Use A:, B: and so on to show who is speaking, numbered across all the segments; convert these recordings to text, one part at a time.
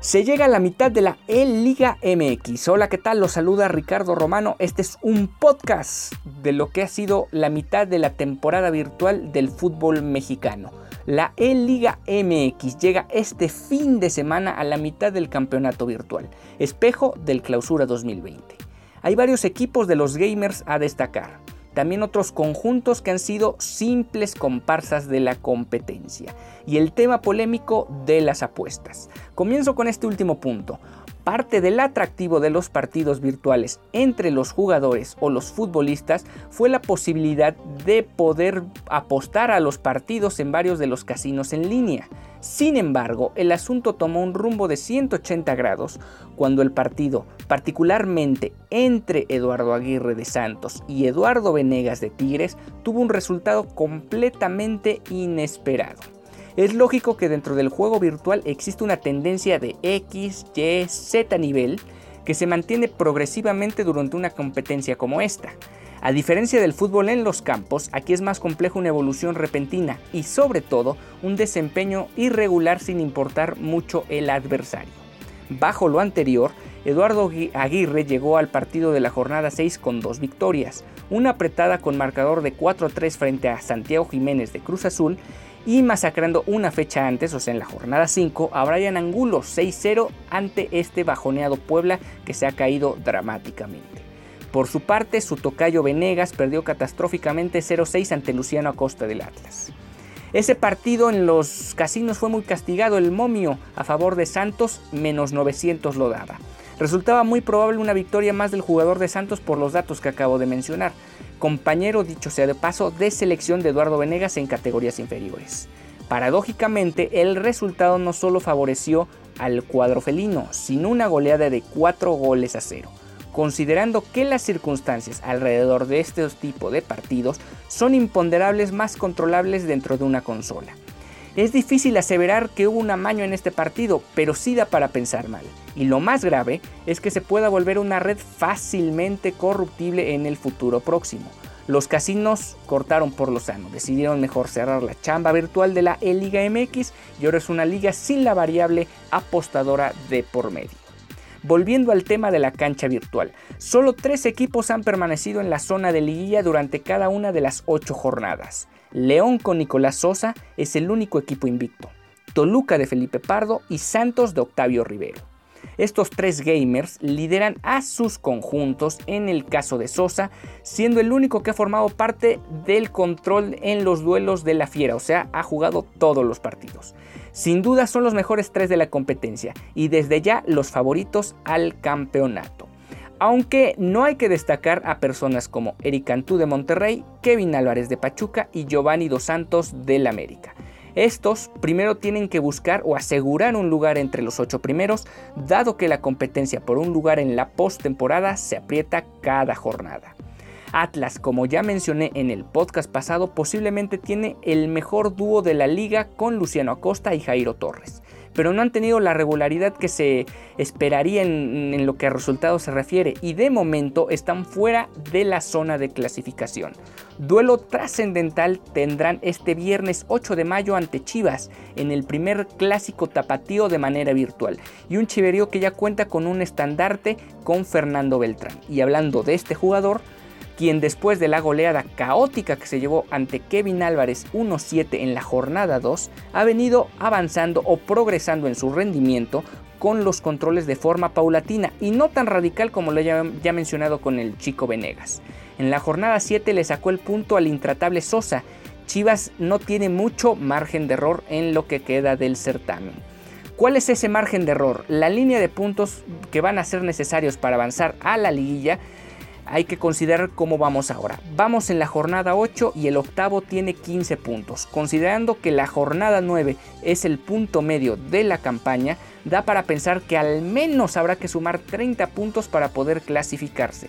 A: Se llega a la mitad de la E-Liga MX. Hola, ¿qué tal? Los saluda Ricardo Romano. Este es un podcast de lo que ha sido la mitad de la temporada virtual del fútbol mexicano. La E-Liga MX llega este fin de semana a la mitad del campeonato virtual, espejo del Clausura 2020. Hay varios equipos de los gamers a destacar también otros conjuntos que han sido simples comparsas de la competencia y el tema polémico de las apuestas. Comienzo con este último punto. Parte del atractivo de los partidos virtuales entre los jugadores o los futbolistas fue la posibilidad de poder apostar a los partidos en varios de los casinos en línea. Sin embargo, el asunto tomó un rumbo de 180 grados cuando el partido, particularmente entre Eduardo Aguirre de Santos y Eduardo Venegas de Tigres, tuvo un resultado completamente inesperado. Es lógico que dentro del juego virtual existe una tendencia de X, Y, Z nivel que se mantiene progresivamente durante una competencia como esta. A diferencia del fútbol en los campos, aquí es más complejo una evolución repentina y sobre todo un desempeño irregular sin importar mucho el adversario. Bajo lo anterior, Eduardo Aguirre llegó al partido de la jornada 6 con dos victorias, una apretada con marcador de 4-3 frente a Santiago Jiménez de Cruz Azul y masacrando una fecha antes, o sea en la jornada 5, a Brian Angulo 6-0 ante este bajoneado Puebla que se ha caído dramáticamente. Por su parte, su tocayo Venegas perdió catastróficamente 0-6 ante Luciano Acosta del Atlas. Ese partido en los casinos fue muy castigado, el momio a favor de Santos menos 900 lo daba. Resultaba muy probable una victoria más del jugador de Santos por los datos que acabo de mencionar, compañero dicho sea de paso de selección de Eduardo Venegas en categorías inferiores. Paradójicamente, el resultado no solo favoreció al cuadro felino, sino una goleada de 4 goles a 0 considerando que las circunstancias alrededor de este tipo de partidos son imponderables más controlables dentro de una consola. Es difícil aseverar que hubo un amaño en este partido, pero sí da para pensar mal. Y lo más grave es que se pueda volver una red fácilmente corruptible en el futuro próximo. Los casinos cortaron por lo sano, decidieron mejor cerrar la chamba virtual de la E-Liga MX y ahora es una liga sin la variable apostadora de por medio. Volviendo al tema de la cancha virtual, solo tres equipos han permanecido en la zona de liguilla durante cada una de las ocho jornadas. León con Nicolás Sosa es el único equipo invicto, Toluca de Felipe Pardo y Santos de Octavio Rivero. Estos tres gamers lideran a sus conjuntos en el caso de Sosa, siendo el único que ha formado parte del control en los duelos de la fiera, o sea, ha jugado todos los partidos. Sin duda son los mejores tres de la competencia y desde ya los favoritos al campeonato. Aunque no hay que destacar a personas como Eric Cantú de Monterrey, Kevin Álvarez de Pachuca y Giovanni Dos Santos del América. Estos primero tienen que buscar o asegurar un lugar entre los ocho primeros, dado que la competencia por un lugar en la postemporada se aprieta cada jornada. Atlas, como ya mencioné en el podcast pasado, posiblemente tiene el mejor dúo de la liga con Luciano Acosta y Jairo Torres pero no han tenido la regularidad que se esperaría en, lo que a resultados se refiere y de momento están fuera de la zona de clasificación. Duelo trascendental tendrán este viernes 8 de mayo ante Chivas en el primer clásico tapatío de manera virtual y un chiverío que ya cuenta con un estandarte con Fernando Beltrán. Y hablando de este jugador, quien después de la goleada caótica que se llevó ante Kevin Álvarez 1-7 en la jornada 2, ha venido avanzando o progresando en su rendimiento con los controles de forma paulatina y no tan radical como lo ya, ya mencionado con el chico Venegas. En la jornada 7 le sacó el punto al intratable Sosa. Chivas no tiene mucho margen de error en lo que queda del certamen. ¿Cuál es ese margen de error? La línea de puntos que van a ser necesarios para avanzar a la liguilla hay que considerar cómo vamos ahora. Vamos en la jornada 8 y el octavo tiene 15 puntos. Considerando que la jornada 9 es el punto medio de la campaña, da para pensar que al menos habrá que sumar 30 puntos para poder clasificarse.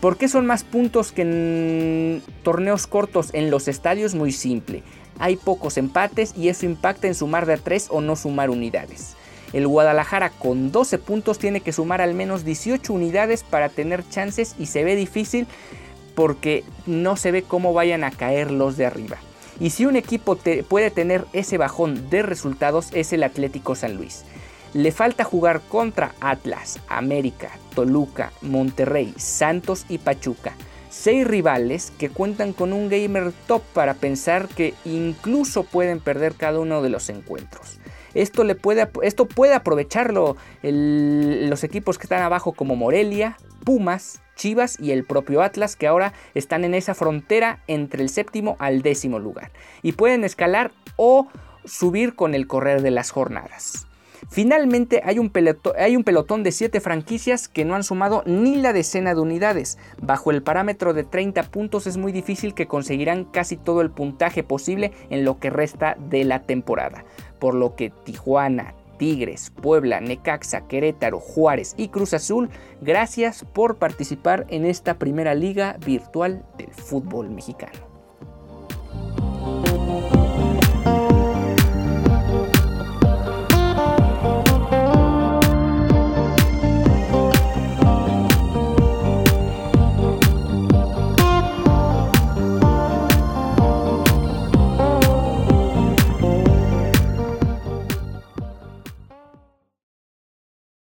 A: ¿Por qué son más puntos que en torneos cortos en los estadios? Muy simple. Hay pocos empates y eso impacta en sumar de a 3 o no sumar unidades. El Guadalajara con 12 puntos tiene que sumar al menos 18 unidades para tener chances y se ve difícil porque no se ve cómo vayan a caer los de arriba. Y si un equipo puede tener ese bajón de resultados es el Atlético San Luis. Le falta jugar contra Atlas, América, Toluca, Monterrey, Santos y Pachuca. Seis rivales que cuentan con un gamer top para pensar que incluso pueden perder cada uno de los encuentros. Esto, le puede, esto puede aprovecharlo los equipos que están abajo como Morelia, Pumas, Chivas y el propio Atlas que ahora están en esa frontera entre el séptimo al décimo lugar. Y pueden escalar o subir con el correr de las jornadas. Finalmente hay un, pelotón, de 7 franquicias que no han sumado ni la decena de unidades. Bajo el parámetro de 30 puntos es muy difícil que conseguirán casi todo el puntaje posible en lo que resta de la temporada. Por lo que Tijuana, Tigres, Puebla, Necaxa, Querétaro, Juárez y Cruz Azul, gracias por participar en esta primera liga virtual del fútbol mexicano.